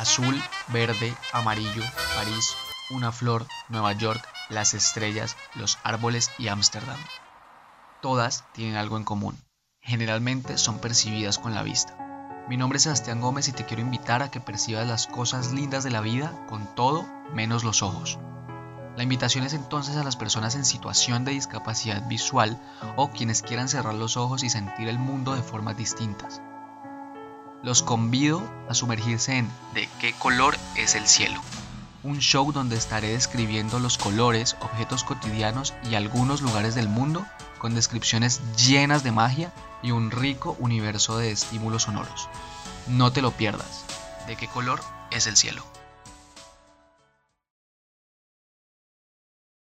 azul, verde, amarillo, París, una flor, Nueva York, las estrellas, los árboles y Ámsterdam. Todas tienen algo en común. Generalmente son percibidas con la vista. Mi nombre es Sebastián Gómez y te quiero invitar a que percibas las cosas lindas de la vida con todo menos los ojos. La invitación es entonces a las personas en situación de discapacidad visual o quienes quieran cerrar los ojos y sentir el mundo de formas distintas. Los convido a sumergirse en ¿De qué color es el cielo? Un show donde estaré describiendo los colores, objetos cotidianos y algunos lugares del mundo con descripciones llenas de magia y un rico universo de estímulos sonoros. No te lo pierdas. ¿De qué color es el cielo?